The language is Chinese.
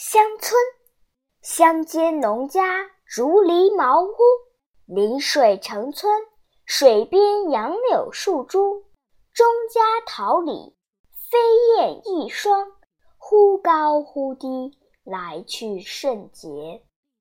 乡村乡间农家竹篱茅屋临水成村，水边杨柳树株，中家桃李飞燕一双，忽高忽低，来去甚捷。